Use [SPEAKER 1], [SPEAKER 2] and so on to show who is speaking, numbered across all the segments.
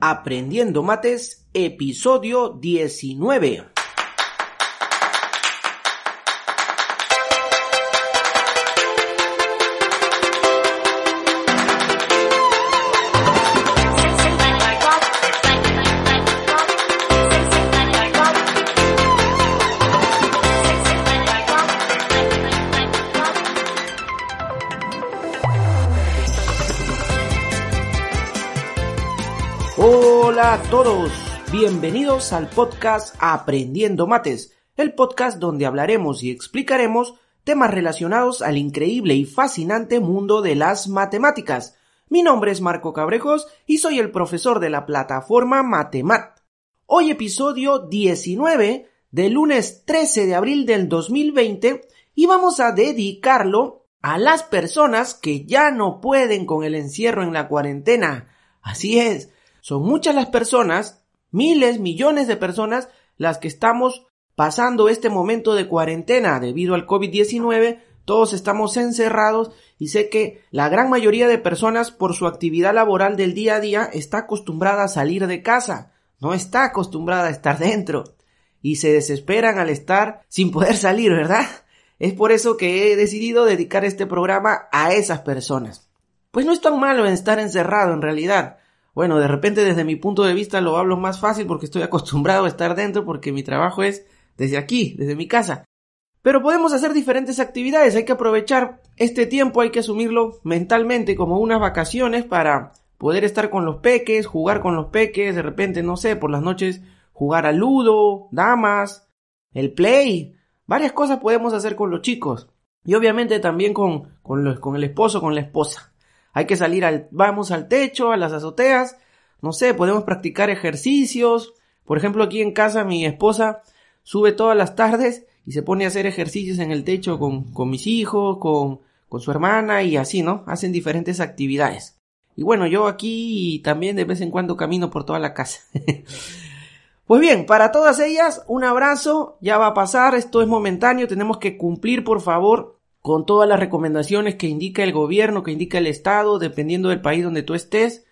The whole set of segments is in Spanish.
[SPEAKER 1] Aprendiendo Mates, episodio 19. Hola a todos, bienvenidos al podcast Aprendiendo Mates, el podcast donde hablaremos y explicaremos temas relacionados al increíble y fascinante mundo de las matemáticas. Mi nombre es Marco Cabrejos y soy el profesor de la plataforma Matemat. Hoy episodio 19 del lunes 13 de abril del 2020 y vamos a dedicarlo a las personas que ya no pueden con el encierro en la cuarentena. Así es, son muchas las personas, miles, millones de personas, las que estamos pasando este momento de cuarentena debido al COVID-19. Todos estamos encerrados y sé que la gran mayoría de personas por su actividad laboral del día a día está acostumbrada a salir de casa, no está acostumbrada a estar dentro y se desesperan al estar sin poder salir, ¿verdad? Es por eso que he decidido dedicar este programa a esas personas. Pues no es tan malo estar encerrado en realidad. Bueno, de repente desde mi punto de vista lo hablo más fácil porque estoy acostumbrado a estar dentro porque mi trabajo es desde aquí, desde mi casa. Pero podemos hacer diferentes actividades, hay que aprovechar este tiempo, hay que asumirlo mentalmente como unas vacaciones para poder estar con los peques, jugar con los peques, de repente, no sé, por las noches jugar al ludo, damas, el play, varias cosas podemos hacer con los chicos. Y obviamente también con, con, con el esposo, con la esposa. Hay que salir al, vamos al techo, a las azoteas, no sé, podemos practicar ejercicios. Por ejemplo, aquí en casa mi esposa sube todas las tardes y se pone a hacer ejercicios en el techo con, con mis hijos, con, con su hermana y así, ¿no? Hacen diferentes actividades. Y bueno, yo aquí también de vez en cuando camino por toda la casa. pues bien, para todas ellas, un abrazo, ya va a pasar, esto es momentáneo, tenemos que cumplir, por favor, con todas las recomendaciones que indica el gobierno, que indica el Estado, dependiendo del país donde tú estés.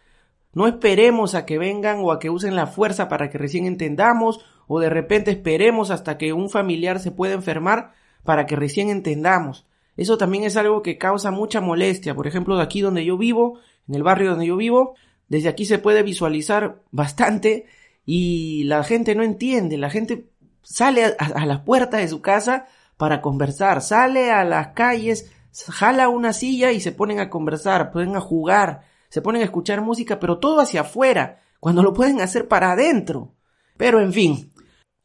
[SPEAKER 1] No esperemos a que vengan o a que usen la fuerza para que recién entendamos, o de repente esperemos hasta que un familiar se pueda enfermar para que recién entendamos. Eso también es algo que causa mucha molestia. Por ejemplo, de aquí donde yo vivo, en el barrio donde yo vivo, desde aquí se puede visualizar bastante y la gente no entiende, la gente sale a, a la puerta de su casa para conversar, sale a las calles, jala una silla y se ponen a conversar, pueden a jugar, se ponen a escuchar música, pero todo hacia afuera, cuando lo pueden hacer para adentro. Pero en fin.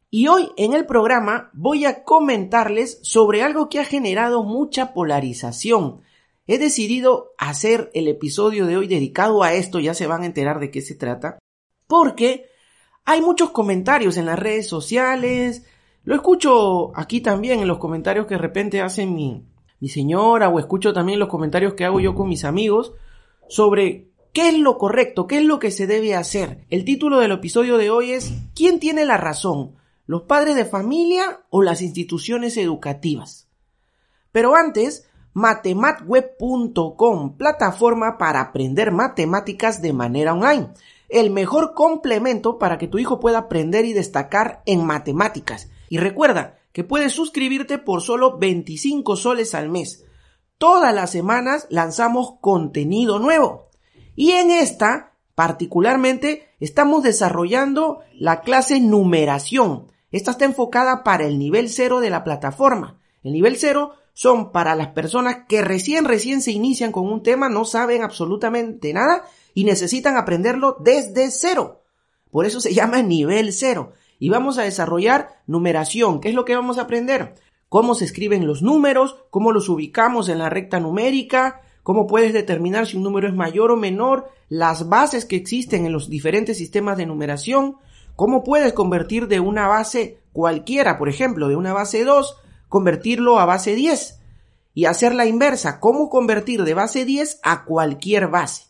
[SPEAKER 1] Y hoy en el programa voy a comentarles sobre algo que ha generado mucha polarización. He decidido hacer el episodio de hoy dedicado a esto, ya se van a enterar de qué se trata, porque hay muchos comentarios en las redes sociales, lo escucho aquí también en los comentarios que de repente hace mi, mi señora o escucho también los comentarios que hago yo con mis amigos sobre qué es lo correcto, qué es lo que se debe hacer. El título del episodio de hoy es ¿Quién tiene la razón? ¿Los padres de familia o las instituciones educativas? Pero antes, matematweb.com, plataforma para aprender matemáticas de manera online. El mejor complemento para que tu hijo pueda aprender y destacar en matemáticas. Y recuerda que puedes suscribirte por solo 25 soles al mes. Todas las semanas lanzamos contenido nuevo. Y en esta, particularmente, estamos desarrollando la clase numeración. Esta está enfocada para el nivel cero de la plataforma. El nivel cero son para las personas que recién, recién se inician con un tema, no saben absolutamente nada y necesitan aprenderlo desde cero. Por eso se llama nivel cero y vamos a desarrollar numeración. ¿Qué es lo que vamos a aprender? Cómo se escriben los números, cómo los ubicamos en la recta numérica, cómo puedes determinar si un número es mayor o menor, las bases que existen en los diferentes sistemas de numeración, cómo puedes convertir de una base cualquiera, por ejemplo, de una base 2, convertirlo a base 10 y hacer la inversa, cómo convertir de base 10 a cualquier base,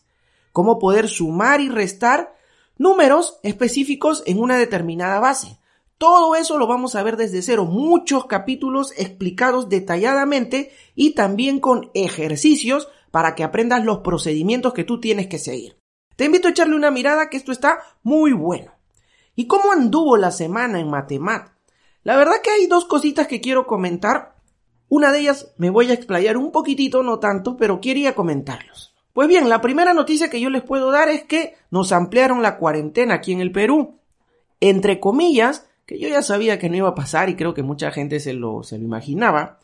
[SPEAKER 1] cómo poder sumar y restar números específicos en una determinada base. Todo eso lo vamos a ver desde cero, muchos capítulos explicados detalladamente y también con ejercicios para que aprendas los procedimientos que tú tienes que seguir. Te invito a echarle una mirada que esto está muy bueno. ¿Y cómo anduvo la semana en matemáticas? La verdad que hay dos cositas que quiero comentar. Una de ellas me voy a explayar un poquitito, no tanto, pero quería comentarlos. Pues bien, la primera noticia que yo les puedo dar es que nos ampliaron la cuarentena aquí en el Perú. Entre comillas, que yo ya sabía que no iba a pasar y creo que mucha gente se lo, se lo imaginaba.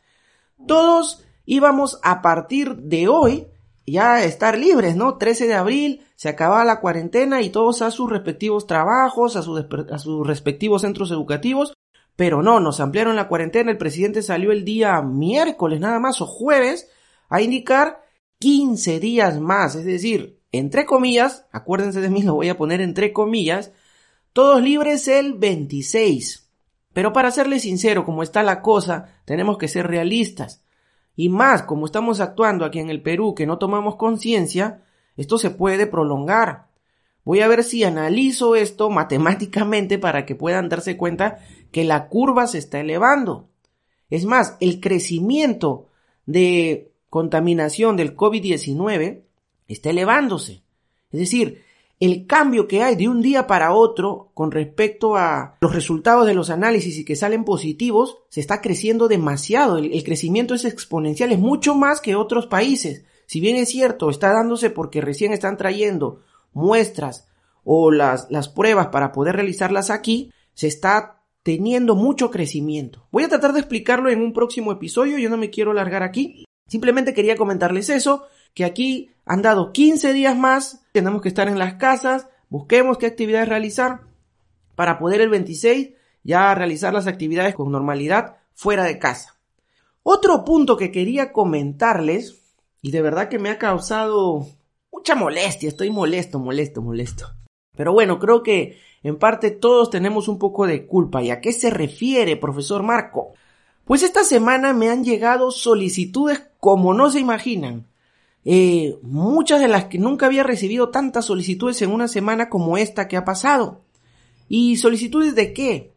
[SPEAKER 1] Todos íbamos a partir de hoy ya a estar libres, ¿no? 13 de abril se acababa la cuarentena y todos a sus respectivos trabajos, a, a sus respectivos centros educativos pero no, nos ampliaron la cuarentena, el presidente salió el día miércoles nada más o jueves a indicar 15 días más, es decir, entre comillas, acuérdense de mí, lo voy a poner entre comillas, todos libres el 26. Pero para serle sincero, como está la cosa, tenemos que ser realistas. Y más, como estamos actuando aquí en el Perú, que no tomamos conciencia, esto se puede prolongar. Voy a ver si analizo esto matemáticamente para que puedan darse cuenta que la curva se está elevando. Es más, el crecimiento de contaminación del COVID-19 está elevándose. Es decir, el cambio que hay de un día para otro con respecto a los resultados de los análisis y que salen positivos, se está creciendo demasiado. El, crecimiento es exponencial, es mucho más que otros países. Si bien es cierto, está dándose porque recién están trayendo muestras o las, las pruebas para poder realizarlas aquí, se está teniendo mucho crecimiento. Voy a tratar de explicarlo en un próximo episodio, yo no me quiero largar aquí. Simplemente quería comentarles eso, que aquí han dado 15 días más, tenemos que estar en las casas, busquemos qué actividades realizar para poder el 26 ya realizar las actividades con normalidad fuera de casa. Otro punto que quería comentarles, y de verdad que me ha causado mucha molestia, estoy molesto, molesto, molesto. Pero bueno, creo que en parte todos tenemos un poco de culpa. ¿Y a qué se refiere, profesor Marco? Pues esta semana me han llegado solicitudes como no se imaginan. Eh, muchas de las que nunca había recibido tantas solicitudes en una semana como esta que ha pasado. ¿Y solicitudes de qué?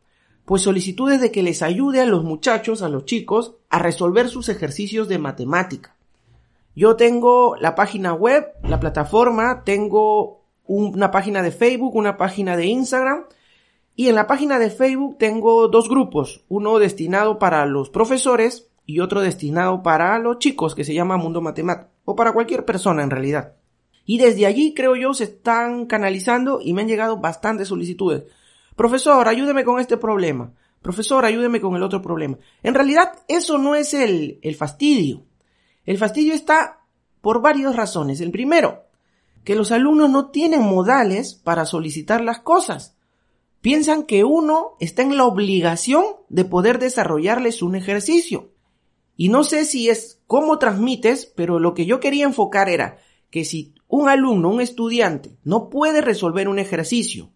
[SPEAKER 1] Pues solicitudes de que les ayude a los muchachos, a los chicos, a resolver sus ejercicios de matemática. Yo tengo la página web, la plataforma, tengo una página de Facebook, una página de Instagram. Y en la página de Facebook tengo dos grupos, uno destinado para los profesores y otro destinado para los chicos, que se llama Mundo Matemático, o para cualquier persona en realidad. Y desde allí, creo yo, se están canalizando y me han llegado bastantes solicitudes. Profesor, ayúdeme con este problema. Profesor, ayúdeme con el otro problema. En realidad, eso no es el, el fastidio. El fastidio está por varias razones. El primero, que los alumnos no tienen modales para solicitar las cosas. Piensan que uno está en la obligación de poder desarrollarles un ejercicio. Y no sé si es cómo transmites, pero lo que yo quería enfocar era que si un alumno, un estudiante, no puede resolver un ejercicio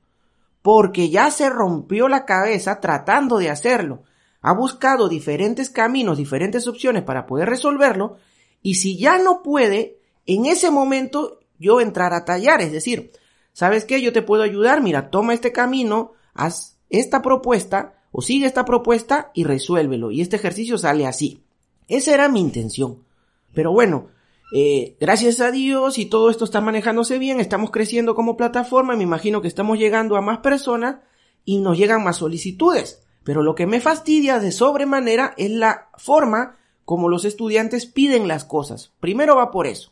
[SPEAKER 1] porque ya se rompió la cabeza tratando de hacerlo, ha buscado diferentes caminos, diferentes opciones para poder resolverlo, y si ya no puede, en ese momento yo entrar a tallar, es decir, ¿sabes qué? Yo te puedo ayudar, mira, toma este camino, haz esta propuesta o sigue esta propuesta y resuélvelo. Y este ejercicio sale así. Esa era mi intención. Pero bueno, eh, gracias a Dios y todo esto está manejándose bien, estamos creciendo como plataforma, me imagino que estamos llegando a más personas y nos llegan más solicitudes. Pero lo que me fastidia de sobremanera es la forma como los estudiantes piden las cosas. Primero va por eso.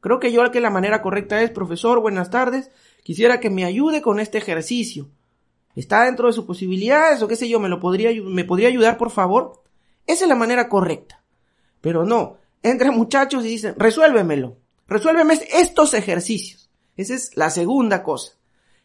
[SPEAKER 1] Creo que yo que la manera correcta es, profesor, buenas tardes, quisiera que me ayude con este ejercicio. ¿Está dentro de sus posibilidades o qué sé yo, me lo podría, me podría ayudar, por favor? Esa es la manera correcta. Pero no, entran muchachos y dicen, resuélvemelo, resuélveme estos ejercicios. Esa es la segunda cosa.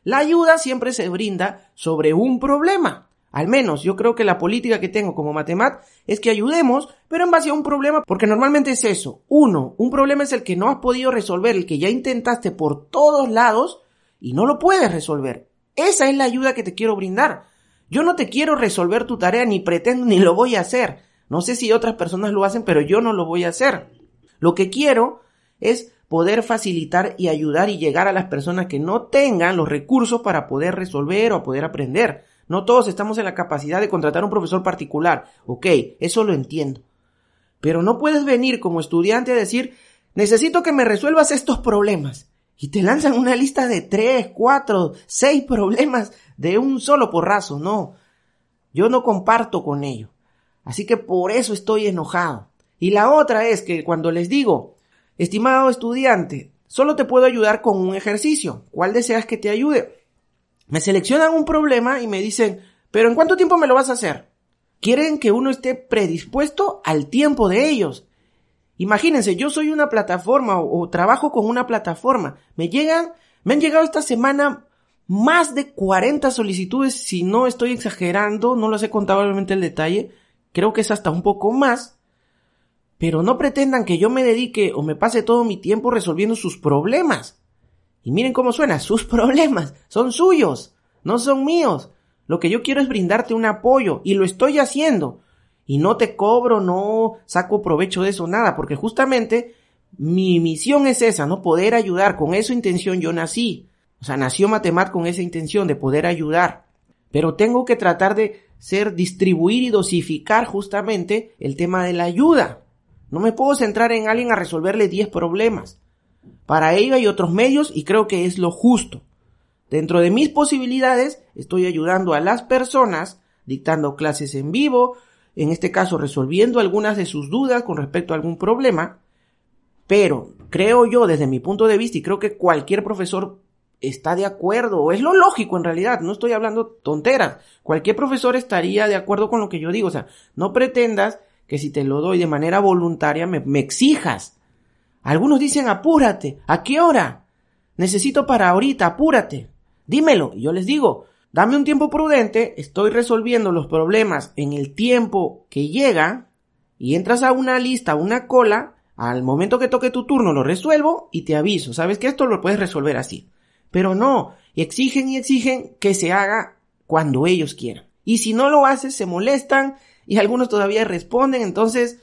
[SPEAKER 1] La ayuda siempre se brinda sobre un problema. Al menos yo creo que la política que tengo como matemat es que ayudemos, pero en base a un problema, porque normalmente es eso. Uno, un problema es el que no has podido resolver, el que ya intentaste por todos lados y no lo puedes resolver. Esa es la ayuda que te quiero brindar. Yo no te quiero resolver tu tarea, ni pretendo, ni lo voy a hacer. No sé si otras personas lo hacen, pero yo no lo voy a hacer. Lo que quiero es poder facilitar y ayudar y llegar a las personas que no tengan los recursos para poder resolver o poder aprender. No todos estamos en la capacidad de contratar un profesor particular. Ok, eso lo entiendo. Pero no puedes venir como estudiante a decir, necesito que me resuelvas estos problemas. Y te lanzan una lista de tres, cuatro, seis problemas de un solo porrazo. No, yo no comparto con ello. Así que por eso estoy enojado. Y la otra es que cuando les digo, estimado estudiante, solo te puedo ayudar con un ejercicio. ¿Cuál deseas que te ayude? Me seleccionan un problema y me dicen, pero ¿en cuánto tiempo me lo vas a hacer? Quieren que uno esté predispuesto al tiempo de ellos. Imagínense, yo soy una plataforma o, trabajo con una plataforma. Me llegan, me han llegado esta semana más de 40 solicitudes, si no estoy exagerando, no los he contado obviamente el detalle, creo que es hasta un poco más, pero no pretendan que yo me dedique o me pase todo mi tiempo resolviendo sus problemas. Y miren cómo suena, sus problemas son suyos, no son míos. Lo que yo quiero es brindarte un apoyo y lo estoy haciendo. Y no te cobro, no saco provecho de eso, nada, porque justamente mi misión es esa, ¿no? Poder ayudar. Con esa intención yo nací. O sea, nació Matemat con esa intención de poder ayudar. Pero tengo que tratar de ser, distribuir y dosificar justamente el tema de la ayuda. No me puedo centrar en alguien a resolverle 10 problemas. Para ello hay otros medios y creo que es lo justo. Dentro de mis posibilidades estoy ayudando a las personas dictando clases en vivo, en este caso resolviendo algunas de sus dudas con respecto a algún problema, pero creo yo desde mi punto de vista y creo que cualquier profesor está de acuerdo, es lo lógico en realidad, no estoy hablando tonteras, cualquier profesor estaría de acuerdo con lo que yo digo, o sea, no pretendas que si te lo doy de manera voluntaria me, me exijas algunos dicen apúrate. ¿A qué hora? Necesito para ahorita, apúrate. Dímelo. Y yo les digo, dame un tiempo prudente, estoy resolviendo los problemas en el tiempo que llega y entras a una lista, a una cola, al momento que toque tu turno lo resuelvo y te aviso. Sabes que esto lo puedes resolver así. Pero no, exigen y exigen que se haga cuando ellos quieran. Y si no lo haces, se molestan y algunos todavía responden. Entonces,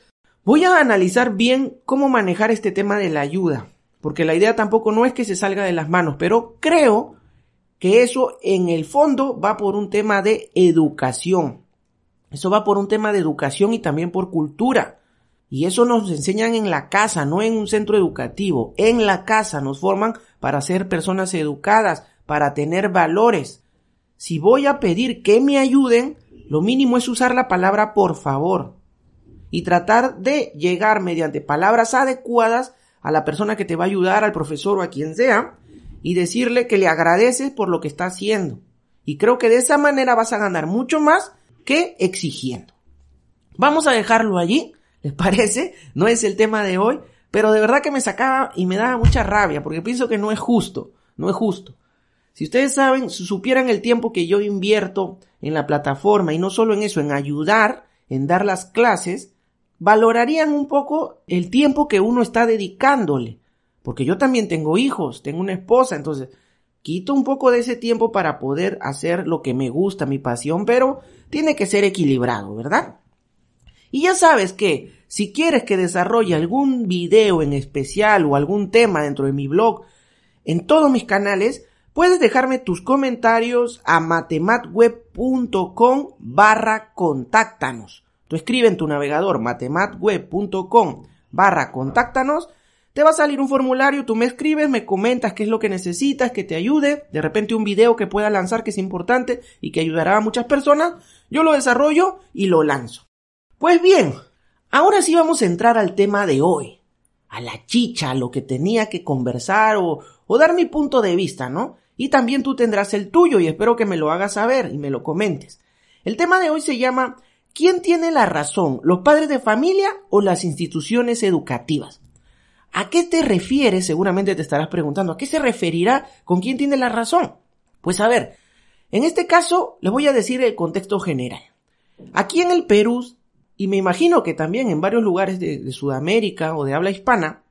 [SPEAKER 1] Voy a analizar bien cómo manejar este tema de la ayuda, porque la idea tampoco no es que se salga de las manos, pero creo que eso en el fondo va por un tema de educación. Eso va por un tema de educación y también por cultura. Y eso nos enseñan en la casa, no en un centro educativo. En la casa nos forman para ser personas educadas, para tener valores. Si voy a pedir que me ayuden, lo mínimo es usar la palabra por favor y tratar de llegar mediante palabras adecuadas a la persona que te va a ayudar, al profesor o a quien sea, y decirle que le agradeces por lo que está haciendo. Y creo que de esa manera vas a ganar mucho más que exigiendo. Vamos a dejarlo allí, ¿les parece? No es el tema de hoy, pero de verdad que me sacaba y me daba mucha rabia porque pienso que no es justo, no es justo. Si ustedes saben, supieran el tiempo que yo invierto en la plataforma y no solo en eso, en ayudar, en dar las clases, valorarían un poco el tiempo que uno está dedicándole. Porque yo también tengo hijos, tengo una esposa, entonces quito un poco de ese tiempo para poder hacer lo que me gusta, mi pasión, pero tiene que ser equilibrado, ¿verdad? Y ya sabes que si quieres que desarrolle algún video en especial o algún tema dentro de mi blog, en todos mis canales, puedes dejarme tus comentarios a matematweb.com barra contáctanos. Tú escribe en tu navegador matematweb.com barra contáctanos, te va a salir un formulario, tú me escribes, me comentas qué es lo que necesitas, que te ayude, de repente un video que pueda lanzar que es importante y que ayudará a muchas personas, yo lo desarrollo y lo lanzo. Pues bien, ahora sí vamos a entrar al tema de hoy, a la chicha, a lo que tenía que conversar o, o dar mi punto de vista, ¿no? Y también tú tendrás el tuyo y espero que me lo hagas saber y me lo comentes. El tema de hoy se llama ¿Quién tiene la razón, los padres de familia o las instituciones educativas? ¿A qué te refieres? Seguramente te estarás preguntando. ¿A qué se referirá con quién tiene la razón? Pues a ver, En este caso, les voy a decir el contexto general. Aquí en el Perú, y me imagino que también en varios lugares de, de Sudamérica o de habla hispana,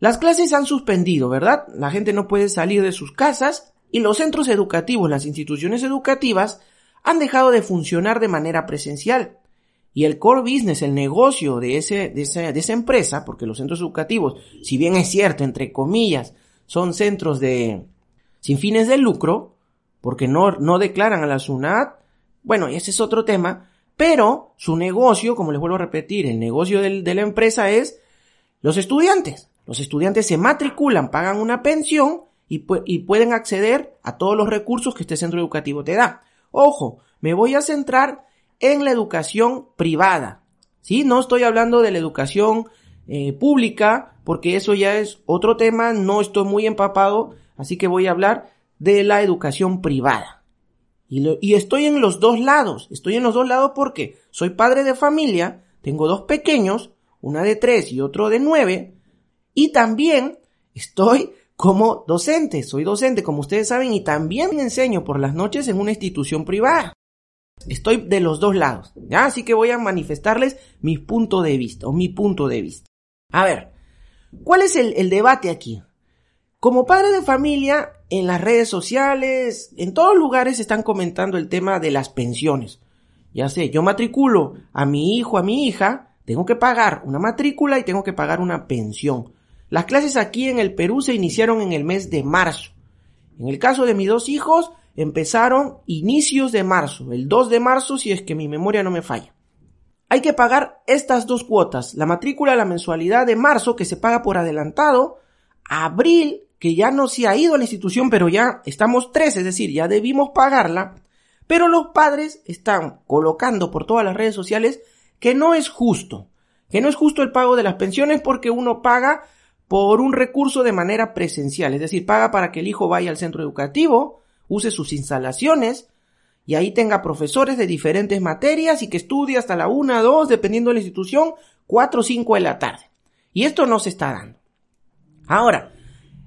[SPEAKER 1] las clases han suspendido, ¿verdad? La gente no puede salir de sus casas y los centros educativos, las instituciones educativas, han dejado de funcionar de manera presencial. Y el core business, el negocio de, ese, de, esa, empresa, porque los centros educativos, si bien es cierto, entre comillas, son centros de sin fines de lucro, porque no, no declaran a la SUNAT, bueno, ese es otro tema, pero su negocio, como les vuelvo a repetir, el negocio de la empresa es los estudiantes. Los estudiantes se matriculan, pagan una pensión y, pueden acceder a todos los recursos que este centro educativo te da. Ojo, me voy a centrar en la educación privada. ¿Sí? No estoy hablando de la educación eh, pública, porque eso ya es otro tema, no estoy muy empapado, así que voy a hablar de la educación privada. Y, estoy en los dos lados, estoy en los dos lados porque soy padre de familia, tengo dos pequeños, una de tres y otro de nueve, y también estoy como docente, soy docente como ustedes saben y también enseño por las noches en una institución privada. Estoy de los dos lados. Así que voy a manifestarles mi punto de vista o mi punto de vista. A ver, ¿cuál es el debate aquí? Como padre de familia, en las redes sociales, en todos lugares están comentando el tema de las pensiones. Ya sé, yo matriculo a mi hijo, a mi hija, tengo que pagar una matrícula y tengo que pagar una pensión. Las clases aquí en el Perú se iniciaron en el mes de marzo. En el caso de mis dos hijos, empezaron inicios de marzo, el 2 de marzo si es que mi memoria no me falla. Hay que pagar estas dos cuotas, la matrícula, la mensualidad de marzo que se paga por adelantado, abril que ya no se ha ido a la institución pero ya estamos tres, es decir, ya debimos pagarla, pero los padres están colocando por todas las redes sociales que no es justo, que no es justo el pago de las pensiones porque uno paga por un recurso de manera presencial, es decir, paga para que el hijo vaya al centro educativo, use sus instalaciones y ahí tenga profesores de diferentes materias y que estudie hasta la una, dos, dependiendo de la institución, cuatro o cinco de la tarde. Y esto no se está dando. Ahora,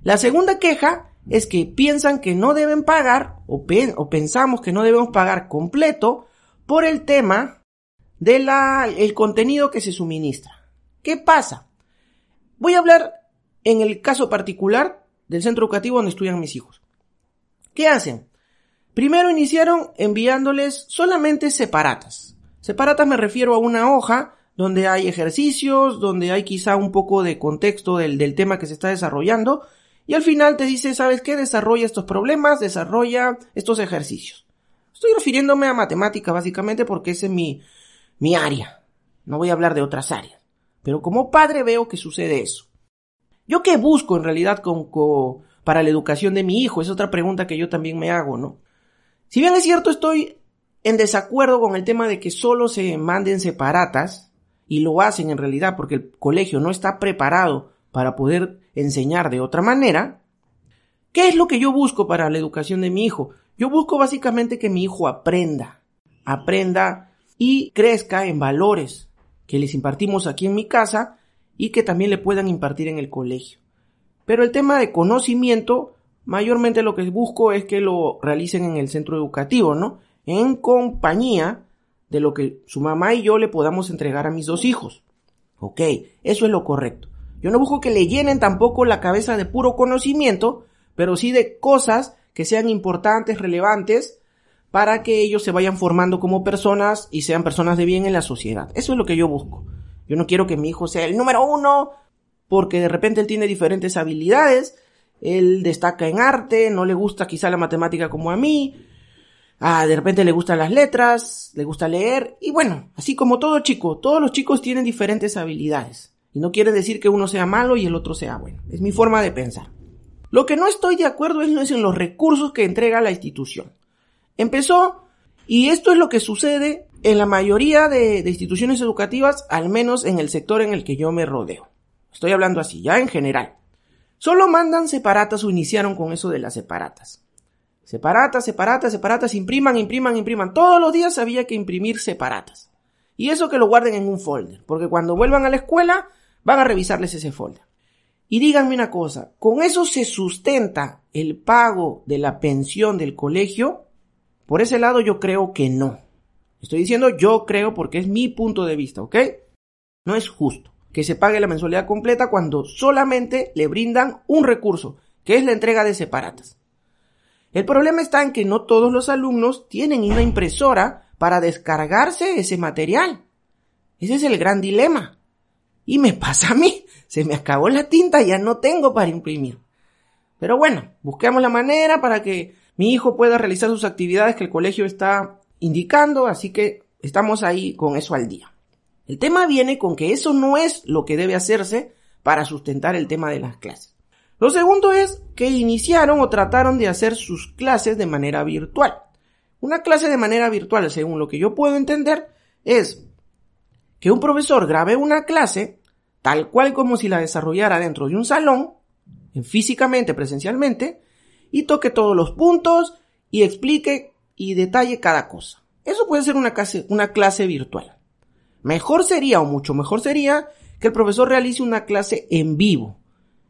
[SPEAKER 1] la segunda queja es que piensan que no deben pagar o, pensamos que no debemos pagar completo por el tema del el contenido que se suministra. ¿Qué pasa? Voy a hablar en el caso particular del centro educativo donde estudian mis hijos. ¿Qué hacen? Primero iniciaron enviándoles solamente separatas. Separatas me refiero a una hoja donde hay ejercicios, donde hay quizá un poco de contexto del, del tema que se está desarrollando, y al final te dice, ¿sabes qué? Desarrolla estos problemas, desarrolla estos ejercicios. Estoy refiriéndome a matemática básicamente porque es mi, mi área. No voy a hablar de otras áreas. Pero como padre veo que sucede eso. ¿Yo qué busco en realidad con, para la educación de mi hijo? Es otra pregunta que yo también me hago, ¿no? Si bien es cierto, estoy en desacuerdo con el tema de que solo se manden separatas, y lo hacen en realidad porque el colegio no está preparado para poder enseñar de otra manera, ¿qué es lo que yo busco para la educación de mi hijo? Yo busco básicamente que mi hijo aprenda, aprenda y crezca en valores que les impartimos aquí en mi casa y que también le puedan impartir en el colegio. Pero el tema de conocimiento, mayormente lo que busco es que lo realicen en el centro educativo, ¿no? En compañía de lo que su mamá y yo le podamos entregar a mis dos hijos. Ok, eso es lo correcto. Yo no busco que le llenen tampoco la cabeza de puro conocimiento, pero sí de cosas que sean importantes, relevantes, para que ellos se vayan formando como personas y sean personas de bien en la sociedad. Eso es lo que yo busco. Yo no quiero que mi hijo sea el número uno porque de repente él tiene diferentes habilidades, él destaca en arte, no le gusta quizá la matemática como a mí, ah, de repente le gustan las letras, le gusta leer, y bueno, así como todo chico, todos los chicos tienen diferentes habilidades. Y no quiere decir que uno sea malo y el otro sea bueno. Es mi forma de pensar. Lo que no estoy de acuerdo es en los recursos que entrega la institución. Empezó, y esto es lo que sucede en la mayoría de, de instituciones educativas, al menos en el sector en el que yo me rodeo. Estoy hablando así, ya en general. Solo mandan separatas o iniciaron con eso de las separatas. Separatas, separatas, separatas, impriman, impriman, impriman. Todos los días había que imprimir separatas. Y eso que lo guarden en un folder, porque cuando vuelvan a la escuela van a revisarles ese folder. Y díganme una cosa, ¿con eso se sustenta el pago de la pensión del colegio? Por ese lado yo creo que no. Estoy diciendo yo creo porque es mi punto de vista, ¿ok? No es justo que se pague la mensualidad completa cuando solamente le brindan un recurso, que es la entrega de separatas. El problema está en que no todos los alumnos tienen una impresora para descargarse ese material. Ese es el gran dilema. Y me pasa a mí. Se me acabó la tinta, ya no tengo para imprimir. Pero bueno, busquemos la manera para que mi hijo pueda realizar sus actividades que el colegio está indicando, así que estamos ahí con eso al día. El tema viene con que eso no es lo que debe hacerse para sustentar el tema de las clases. Lo segundo es que iniciaron o trataron de hacer sus clases de manera virtual. Una clase de manera virtual, según lo que yo puedo entender, es que un profesor grabe una clase tal cual como si la desarrollara dentro de un salón, físicamente, presencialmente, y toque todos los puntos y explique y detalle cada cosa. Eso puede ser una clase, una clase virtual. Mejor sería o mucho mejor sería que el profesor realice una clase en vivo.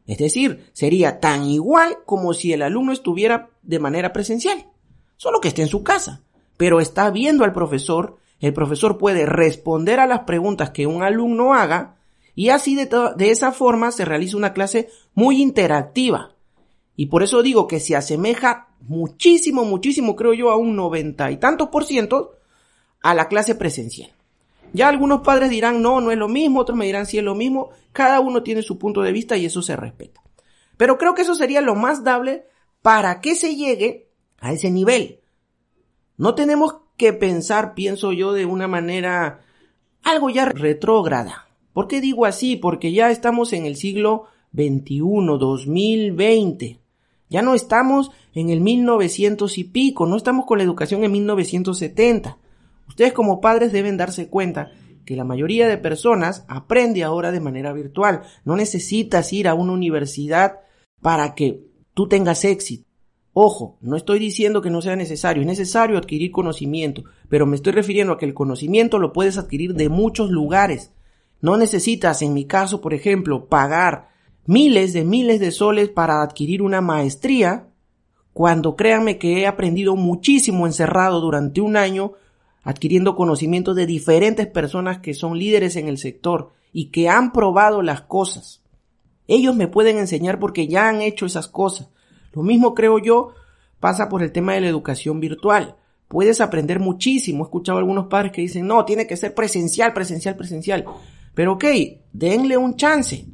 [SPEAKER 1] Es decir, sería tan igual como si el alumno estuviera de manera presencial, solo que esté en su casa, pero está viendo al profesor, el profesor puede responder a las preguntas que un alumno haga y así de, esa forma se realiza una clase muy interactiva. Y por eso digo que se asemeja muchísimo, muchísimo, creo yo, a un noventa y tantos por ciento a la clase presencial. Ya algunos padres dirán, no, no es lo mismo, otros me dirán, sí es lo mismo. Cada uno tiene su punto de vista y eso se respeta. Pero creo que eso sería lo más dable para que se llegue a ese nivel. No tenemos que pensar, pienso yo, de una manera algo ya retrógrada. ¿Por qué digo así? Porque ya estamos en el siglo XXI, 2020. Ya no estamos en el 1900 y pico, no estamos con la educación en 1970. Ustedes como padres deben darse cuenta que la mayoría de personas aprende ahora de manera virtual. No necesitas ir a una universidad para que tú tengas éxito. Ojo, no estoy diciendo que no sea necesario, es necesario adquirir conocimiento, pero me estoy refiriendo a que el conocimiento lo puedes adquirir de muchos lugares. No necesitas, en mi caso, por ejemplo, pagar miles de miles de soles para adquirir una maestría, cuando créanme que he aprendido muchísimo encerrado durante un año adquiriendo conocimiento de diferentes personas que son líderes en el sector y que han probado las cosas. Ellos me pueden enseñar porque ya han hecho esas cosas. Lo mismo creo yo pasa por el tema de la educación virtual. Puedes aprender muchísimo. He escuchado a algunos padres que dicen, no, tiene que ser presencial, presencial, presencial. Pero ok, denle un chance.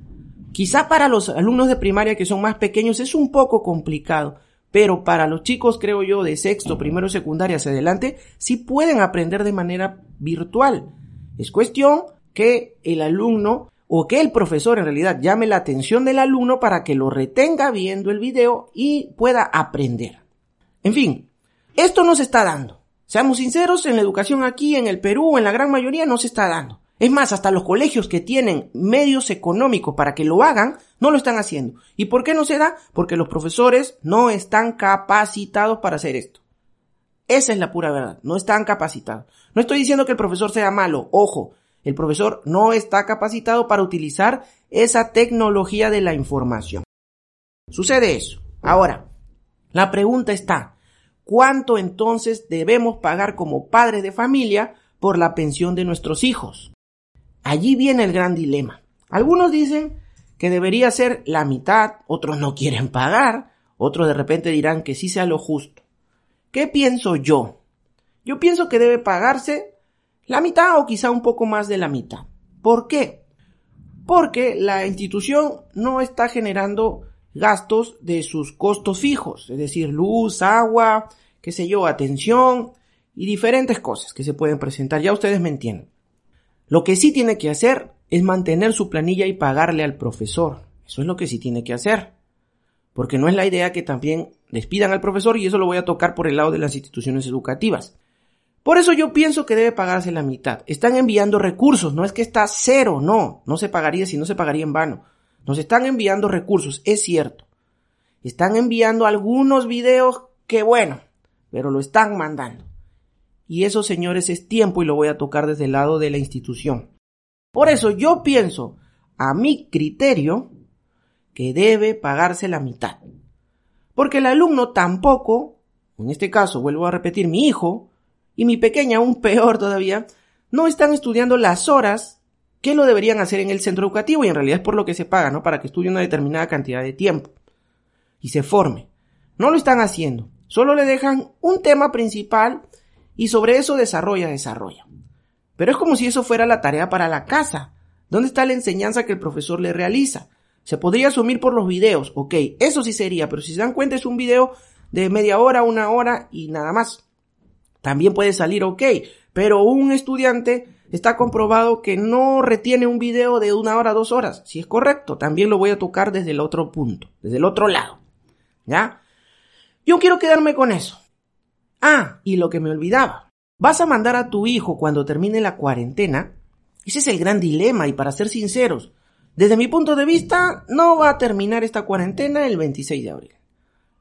[SPEAKER 1] Quizá para los alumnos de primaria que son más pequeños es un poco complicado, pero para los chicos, creo yo, de sexto, primero, secundaria hacia adelante, sí pueden aprender de manera virtual. Es cuestión que el alumno o que el profesor en realidad llame la atención del alumno para que lo retenga viendo el video y pueda aprender. En fin, esto no se está dando. Seamos sinceros, en la educación aquí en el Perú, en la gran mayoría, no se está dando. Es más, hasta los colegios que tienen medios económicos para que lo hagan, no lo están haciendo. ¿Y por qué no se da? Porque los profesores no están capacitados para hacer esto. Esa es la pura verdad, no están capacitados. No estoy diciendo que el profesor sea malo, ojo, el profesor no está capacitado para utilizar esa tecnología de la información. Sucede eso. Ahora, la pregunta está, ¿cuánto entonces debemos pagar como padres de familia por la pensión de nuestros hijos? Allí viene el gran dilema. Algunos dicen que debería ser la mitad, otros no quieren pagar, otros de repente dirán que sí sea lo justo. ¿Qué pienso yo? Yo pienso que debe pagarse la mitad o quizá un poco más de la mitad. ¿Por qué? Porque la institución no está generando gastos de sus costos fijos, es decir, luz, agua, qué sé yo, atención y diferentes cosas que se pueden presentar. Ya ustedes me entienden. Lo que sí tiene que hacer es mantener su planilla y pagarle al profesor. Eso es lo que sí tiene que hacer. Porque no es la idea que también despidan al profesor y eso lo voy a tocar por el lado de las instituciones educativas. Por eso yo pienso que debe pagarse la mitad. Están enviando recursos, no es que está cero, no, no se pagaría si no se pagaría en vano. Nos están enviando recursos, es cierto. Están enviando algunos videos que bueno, pero lo están mandando. Y eso, señores, es tiempo y lo voy a tocar desde el lado de la institución. Por eso yo pienso, a mi criterio, que debe pagarse la mitad. Porque el alumno tampoco en este caso vuelvo a repetir, mi hijo y mi pequeña, aún peor todavía, no están estudiando las horas que lo deberían hacer en el centro educativo y en realidad es por lo que se paga, ¿no? Para que estudie una determinada cantidad de tiempo y se forme. No lo están haciendo. Solo le dejan un tema principal y sobre eso desarrolla, desarrolla. Pero es como si eso fuera la tarea para la casa. ¿Dónde está la enseñanza que el profesor le realiza? Se podría asumir por los videos, ok, eso sí sería, pero si se dan cuenta es un video de media hora, una hora y nada más. También puede salir ok, pero un estudiante está comprobado que no retiene un video de una hora, dos horas. Si es correcto, también lo voy a tocar desde el otro punto, desde el otro lado. ¿Ya? Yo quiero quedarme con eso. Ah, y lo que me olvidaba. Vas a mandar a tu hijo cuando termine la cuarentena. Ese es el gran dilema y para ser sinceros, desde mi punto de vista, no va a terminar esta cuarentena el 26 de abril.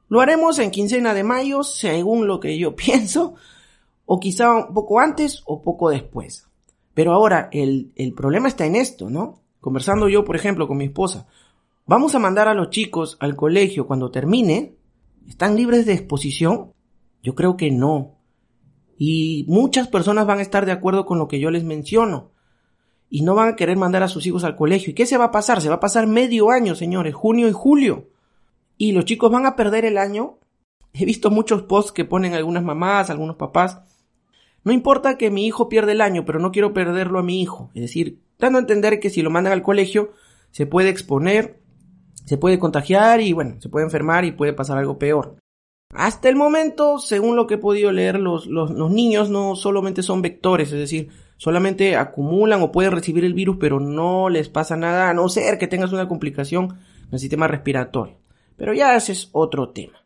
[SPEAKER 1] Lo haremos en quincena de mayo, según lo que yo pienso, o quizá un poco antes o poco después. Pero ahora, el, el problema está en esto, ¿no? Conversando yo, por ejemplo, con mi esposa, ¿vamos a mandar a los chicos al colegio cuando termine? ¿Están libres de exposición? Yo creo que no. Y muchas personas van a estar de acuerdo con lo que yo les menciono y no van a querer mandar a sus hijos al colegio. ¿Y qué se va a pasar? Se va a pasar medio año, señores, junio y julio. Y los chicos van a perder el año. He visto muchos posts que ponen algunas mamás, algunos papás. No importa que mi hijo pierda el año, pero no quiero perderlo a mi hijo. Es decir, dando a entender que si lo mandan al colegio, se puede exponer, se puede contagiar y bueno, se puede enfermar y puede pasar algo peor. Hasta el momento, según lo que he podido leer, los, los, los niños no solamente son vectores, es decir, solamente acumulan o pueden recibir el virus, pero no les pasa nada, a no ser que tengas una complicación en el sistema respiratorio. Pero ya ese es otro tema.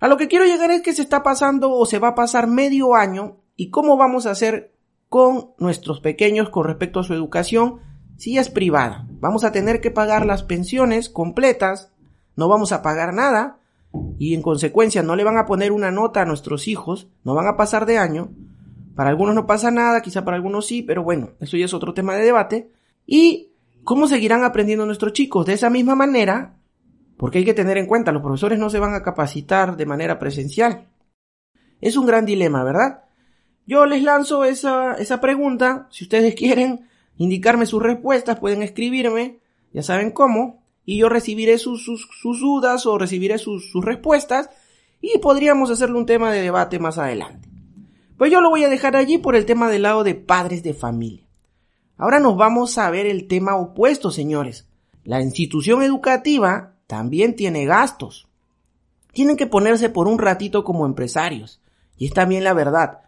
[SPEAKER 1] A lo que quiero llegar es que se está pasando o se va a pasar medio año y cómo vamos a hacer con nuestros pequeños con respecto a su educación si es privada. Vamos a tener que pagar las pensiones completas, no vamos a pagar nada y en consecuencia no le van a poner una nota a nuestros hijos, no van a pasar de año para algunos no pasa nada, quizá para algunos sí, pero bueno, eso ya es otro tema de debate. ¿Y cómo seguirán aprendiendo nuestros chicos? De esa misma manera, porque hay que tener en cuenta, los profesores no se van a capacitar de manera presencial. Es un gran dilema, ¿verdad? Yo les lanzo esa, esa pregunta, si ustedes quieren indicarme sus respuestas, pueden escribirme, ya saben cómo, y yo recibiré sus, sus, dudas o recibiré sus, sus respuestas y podríamos hacerle un tema de debate más adelante. Pues yo lo voy a dejar allí por el tema del lado de padres de familia. Ahora nos vamos a ver el tema opuesto, señores. La institución educativa también tiene gastos. Tienen que ponerse por un ratito como empresarios. Y es también la verdad.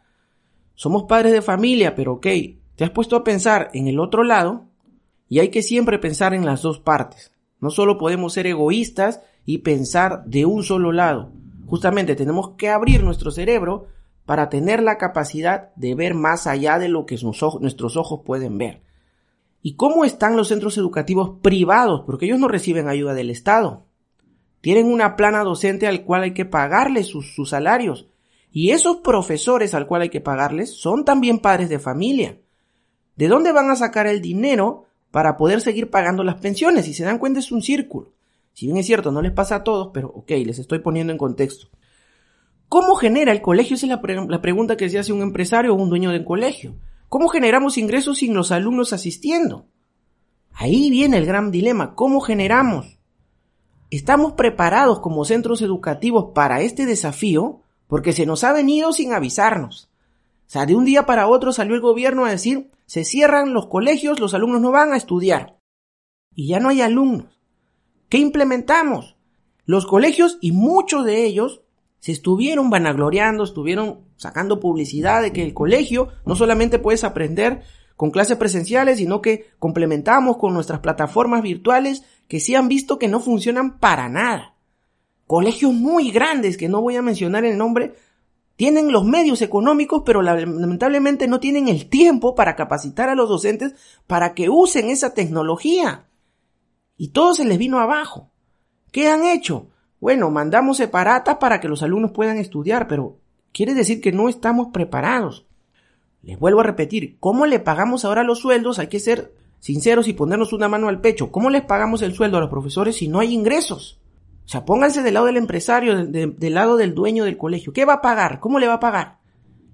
[SPEAKER 1] Somos padres de familia, pero ok, te has puesto a pensar en el otro lado y hay que siempre pensar en las dos partes. No solo podemos ser egoístas y pensar de un solo lado. Justamente tenemos que abrir nuestro cerebro para tener la capacidad de ver más allá de lo que nuestros ojos pueden ver. ¿Y cómo están los centros educativos privados? Porque ellos no reciben ayuda del Estado. Tienen una plana docente al cual hay que pagarles sus, sus salarios. Y esos profesores al cual hay que pagarles son también padres de familia. ¿De dónde van a sacar el dinero para poder seguir pagando las pensiones? Si se dan cuenta es un círculo. Si bien es cierto, no les pasa a todos, pero ok, les estoy poniendo en contexto. ¿Cómo genera el colegio? Esa es la, pregunta que se hace un empresario o un dueño del colegio. ¿Cómo generamos ingresos sin los alumnos asistiendo? Ahí viene el gran dilema. ¿Cómo generamos? ¿Estamos preparados como centros educativos para este desafío? Porque se nos ha venido sin avisarnos. O sea, de un día para otro salió el gobierno a decir, se cierran los colegios, los alumnos no van a estudiar. Y ya no hay alumnos. ¿Qué implementamos? Los colegios y muchos de ellos se estuvieron vanagloriando, estuvieron sacando publicidad de que el colegio no solamente puedes aprender con clases presenciales, sino que complementamos con nuestras plataformas virtuales que sí han visto que no funcionan para nada. Colegios muy grandes, que no voy a mencionar el nombre, tienen los medios económicos, pero lamentablemente no tienen el tiempo para capacitar a los docentes para que usen esa tecnología. Y todo se les vino abajo. ¿Qué han hecho? Bueno, mandamos separatas para que los alumnos puedan estudiar, pero quiere decir que no estamos preparados. Les vuelvo a repetir, ¿cómo le pagamos ahora los sueldos? Hay que ser sinceros y ponernos una mano al pecho. ¿Cómo les pagamos el sueldo a los profesores si no hay ingresos? O sea, pónganse del lado del empresario, del lado del dueño del colegio. ¿Qué va a pagar? ¿Cómo le va a pagar?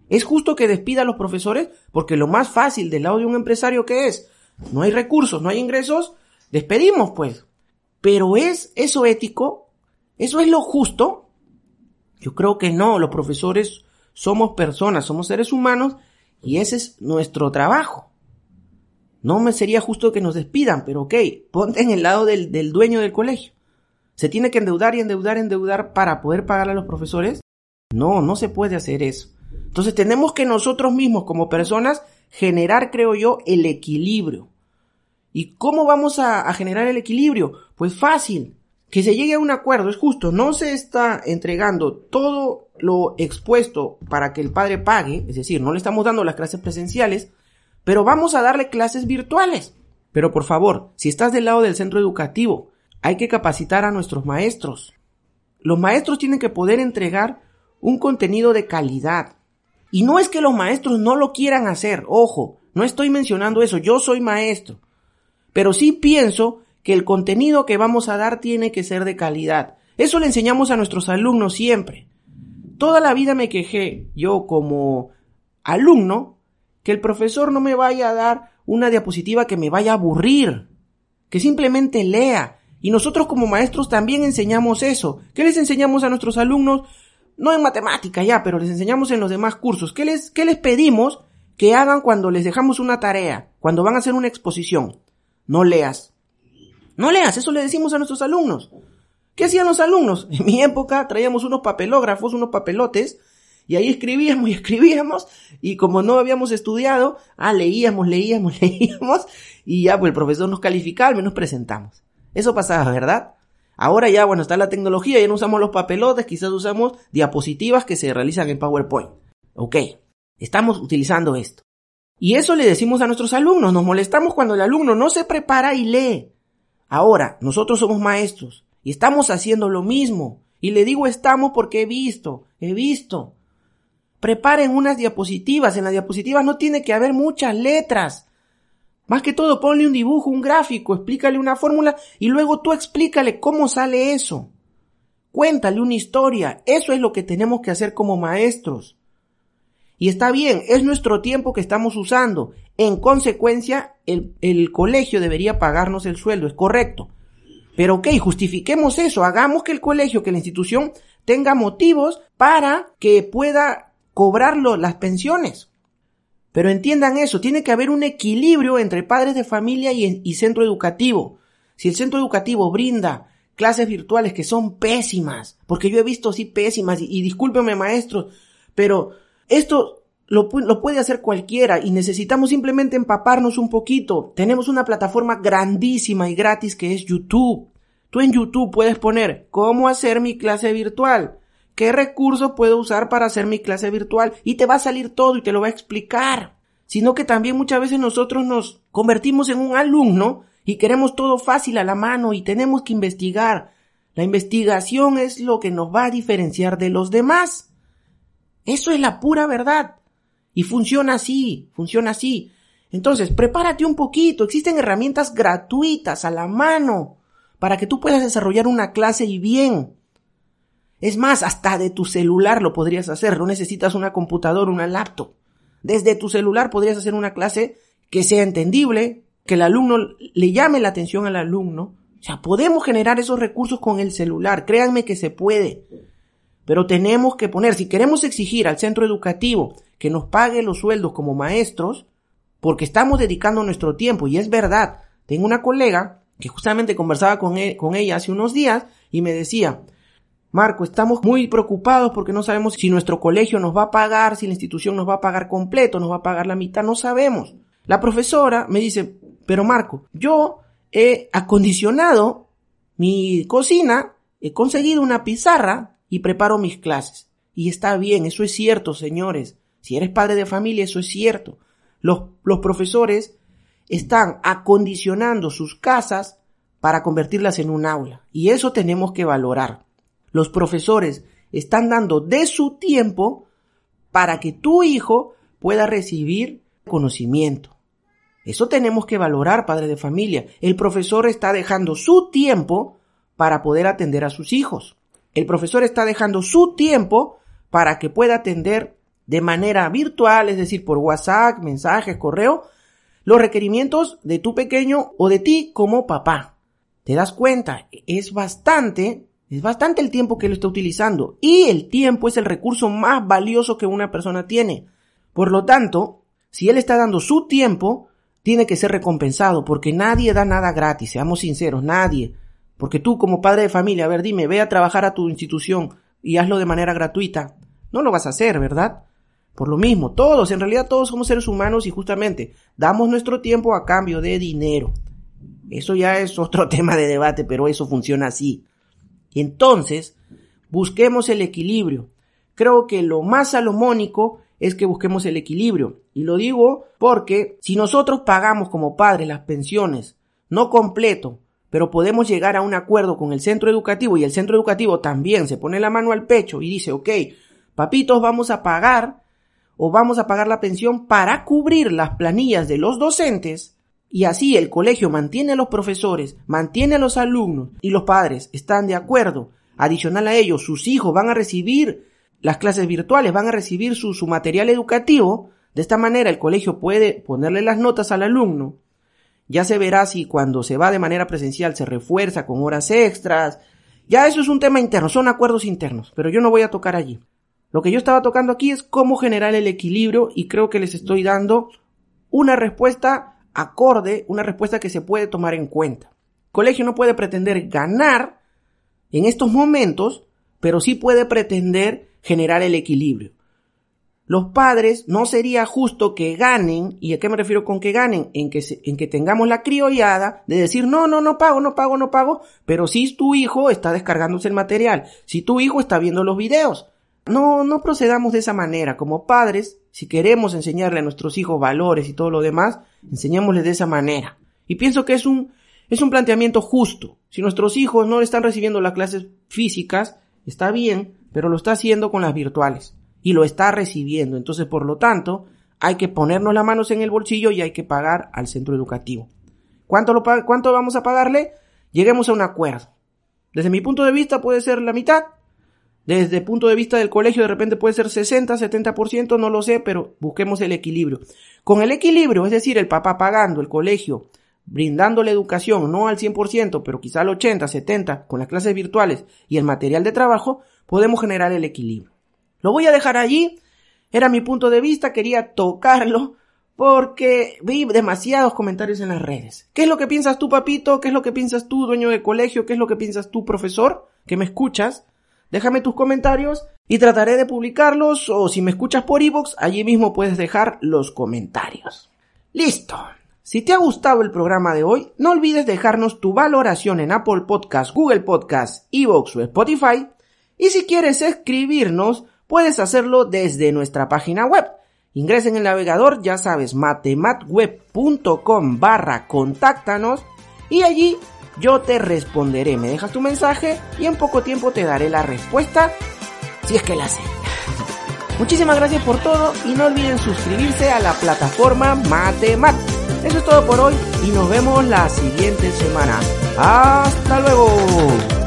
[SPEAKER 1] ¿Es justo que despida a los profesores? Porque lo más fácil del lado de un empresario que es, no hay recursos, no hay ingresos, despedimos pues. Pero ¿es eso ético? ¿Eso es lo justo? Yo creo que no, los profesores somos personas, somos seres humanos y ese es nuestro trabajo. No me sería justo que nos despidan, pero ok, ponte en el lado del, del dueño del colegio. ¿Se tiene que endeudar y endeudar, endeudar para poder pagar a los profesores? No, no se puede hacer eso. Entonces tenemos que nosotros mismos como personas generar, creo yo, el equilibrio. ¿Y cómo vamos a, generar el equilibrio? Pues fácil, que se llegue a un acuerdo, es justo, no se está entregando todo lo expuesto para que el padre pague, es decir, no le estamos dando las clases presenciales, pero vamos a darle clases virtuales. Pero por favor, si estás del lado del centro educativo, hay que capacitar a nuestros maestros. Los maestros tienen que poder entregar un contenido de calidad. Y no es que los maestros no lo quieran hacer, ojo, no estoy mencionando eso, yo soy maestro. Pero sí pienso que el contenido que vamos a dar tiene que ser de calidad. Eso le enseñamos a nuestros alumnos siempre. Toda la vida me quejé, yo como alumno, que el profesor no me vaya a dar una diapositiva que me vaya a aburrir, que simplemente lea. Y nosotros como maestros también enseñamos eso. ¿Qué les enseñamos a nuestros alumnos? No en matemática ya, pero les enseñamos en los demás cursos. ¿Qué les, qué les pedimos que hagan cuando les dejamos una tarea, cuando van a hacer una exposición? no leas. No leas, eso le decimos a nuestros alumnos. ¿Qué hacían los alumnos? En mi época traíamos unos papelógrafos, unos papelotes, y ahí escribíamos y escribíamos, y como no habíamos estudiado, ah, leíamos, leíamos, leíamos, y ya, pues el profesor nos calificaba, al menos presentamos. Eso pasaba, ¿verdad? Ahora ya, bueno, está la tecnología, ya no usamos los papelotes, quizás usamos diapositivas que se realizan en PowerPoint. Ok, estamos utilizando esto. Y eso le decimos a nuestros alumnos, nos molestamos cuando el alumno no se prepara y lee. Ahora, nosotros somos maestros y estamos haciendo lo mismo. Y le digo estamos porque he visto, he visto. Preparen unas diapositivas, en las diapositivas no tiene que haber muchas letras. Más que todo, ponle un dibujo, un gráfico, explícale una fórmula y luego tú explícale cómo sale eso. Cuéntale una historia. Eso es lo que tenemos que hacer como maestros. Y está bien, es nuestro tiempo que estamos usando. En consecuencia, el, colegio debería pagarnos el sueldo, es correcto. Pero ok, justifiquemos eso, hagamos que el colegio, que la institución tenga motivos para que pueda cobrarlo las pensiones. Pero entiendan eso, tiene que haber un equilibrio entre padres de familia y, centro educativo. Si el centro educativo brinda clases virtuales que son pésimas, porque yo he visto así pésimas, y, discúlpeme maestros, pero esto lo, puede hacer cualquiera y necesitamos simplemente empaparnos un poquito. Tenemos una plataforma grandísima y gratis que es YouTube. Tú en YouTube puedes poner cómo hacer mi clase virtual, qué recursos puedo usar para hacer mi clase virtual y te va a salir todo y te lo va a explicar. Sino que también muchas veces nosotros nos convertimos en un alumno y queremos todo fácil a la mano y tenemos que investigar. La investigación es lo que nos va a diferenciar de los demás. Eso es la pura verdad. Y funciona así, funciona así. Entonces, prepárate un poquito. Existen herramientas gratuitas a la mano para que tú puedas desarrollar una clase y bien. Es más, hasta de tu celular lo podrías hacer. No necesitas una computadora, una laptop. Desde tu celular podrías hacer una clase que sea entendible, que el alumno le llame la atención al alumno. O sea, podemos generar esos recursos con el celular. Créanme que se puede. Pero tenemos que poner, si queremos exigir al centro educativo que nos pague los sueldos como maestros, porque estamos dedicando nuestro tiempo, y es verdad, tengo una colega que justamente conversaba con, e, con ella hace unos días y me decía, Marco, estamos muy preocupados porque no sabemos si nuestro colegio nos va a pagar, si la institución nos va a pagar completo, nos va a pagar la mitad, no sabemos. La profesora me dice, pero Marco, yo he acondicionado mi cocina, he conseguido una pizarra y preparo mis clases. Y está bien, eso es cierto, señores. Si eres padre de familia, eso es cierto. Los, los profesores están acondicionando sus casas para convertirlas en un aula. Y eso tenemos que valorar. Los profesores están dando de su tiempo para que tu hijo pueda recibir conocimiento. Eso tenemos que valorar, padre de familia. El profesor está dejando su tiempo para poder atender a sus hijos. El profesor está dejando su tiempo para que pueda atender de manera virtual, es decir, por WhatsApp, mensajes, correo, los requerimientos de tu pequeño o de ti como papá. ¿Te das cuenta? Es bastante, es bastante el tiempo que lo está utilizando y el tiempo es el recurso más valioso que una persona tiene. Por lo tanto, si él está dando su tiempo, tiene que ser recompensado porque nadie da nada gratis, seamos sinceros, nadie. Porque tú como padre de familia, a ver, dime, ve a trabajar a tu institución y hazlo de manera gratuita. No lo vas a hacer, ¿verdad? Por lo mismo, todos, en realidad todos somos seres humanos y justamente damos nuestro tiempo a cambio de dinero. Eso ya es otro tema de debate, pero eso funciona así. Y entonces, busquemos el equilibrio. Creo que lo más salomónico es que busquemos el equilibrio. Y lo digo porque si nosotros pagamos como padres las pensiones, no completo, pero podemos llegar a un acuerdo con el centro educativo y el centro educativo también se pone la mano al pecho y dice, ok, papitos, vamos a pagar o vamos a pagar la pensión para cubrir las planillas de los docentes y así el colegio mantiene a los profesores, mantiene a los alumnos y los padres están de acuerdo. Adicional a ello, sus hijos van a recibir las clases virtuales, van a recibir su, su material educativo. De esta manera el colegio puede ponerle las notas al alumno. Ya se verá si cuando se va de manera presencial se refuerza con horas extras. Ya eso es un tema interno, son acuerdos internos, pero yo no voy a tocar allí. Lo que yo estaba tocando aquí es cómo generar el equilibrio y creo que les estoy dando una respuesta acorde, una respuesta que se puede tomar en cuenta. El colegio no puede pretender ganar en estos momentos, pero sí puede pretender generar el equilibrio. Los padres no sería justo que ganen, ¿y a qué me refiero con que ganen? En que, en que tengamos la criollada de decir, no, no, no pago, no pago, no pago, pero si tu hijo está descargándose el material, si tu hijo está viendo los videos, no, no procedamos de esa manera. Como padres, si queremos enseñarle a nuestros hijos valores y todo lo demás, enseñémosles de esa manera. Y pienso que es un, es un planteamiento justo. Si nuestros hijos no están recibiendo las clases físicas, está bien, pero lo está haciendo con las virtuales. Y lo está recibiendo. Entonces, por lo tanto, hay que ponernos las manos en el bolsillo y hay que pagar al centro educativo. ¿Cuánto, lo, cuánto vamos a pagarle? Lleguemos a un acuerdo. Desde mi punto de vista puede ser la mitad, desde el punto de vista del colegio de repente puede ser 60, 70%, no lo sé, pero busquemos el equilibrio. Con el equilibrio, es decir, el papá pagando el colegio, brindando la educación, no al 100%, pero quizá al 80, 70, con las clases virtuales y el material de trabajo, podemos generar el equilibrio. Lo voy a dejar allí, era mi punto de vista, quería tocarlo porque vi demasiados comentarios en las redes. ¿Qué es lo que piensas tú, papito? ¿Qué es lo que piensas tú, dueño de colegio? ¿Qué es lo que piensas tú, profesor? Que me escuchas. Déjame tus comentarios y trataré de publicarlos o si me escuchas por iVoox, allí mismo puedes dejar los comentarios. Listo. Si te ha gustado el programa de hoy, no olvides dejarnos tu valoración en Apple Podcasts, Google Podcasts, iVoox o Spotify. Y si quieres escribirnos, puedes hacerlo desde nuestra página web. Ingresa en el navegador, ya sabes, matematweb.com barra contáctanos y allí yo te responderé. Me dejas tu mensaje y en poco tiempo te daré la respuesta si es que la sé. Muchísimas gracias por todo y no olviden suscribirse a la plataforma Matemat. Eso es todo por hoy y nos vemos la siguiente semana. Hasta luego.